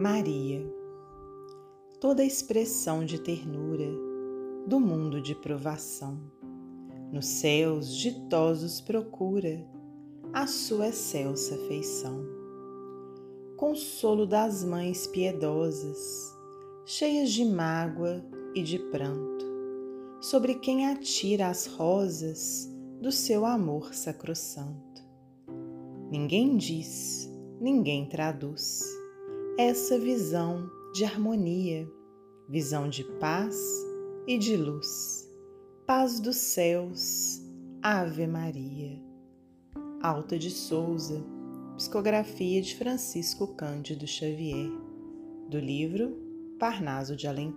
Maria, toda expressão de ternura do mundo de provação, nos céus ditosos procura a sua excelsa feição. Consolo das mães piedosas, cheias de mágoa e de pranto, sobre quem atira as rosas do seu amor sacrossanto. Ninguém diz, ninguém traduz essa visão de harmonia, visão de paz e de luz. Paz dos céus, Ave Maria. Alta de Souza, psicografia de Francisco Cândido Xavier, do livro Parnaso de Além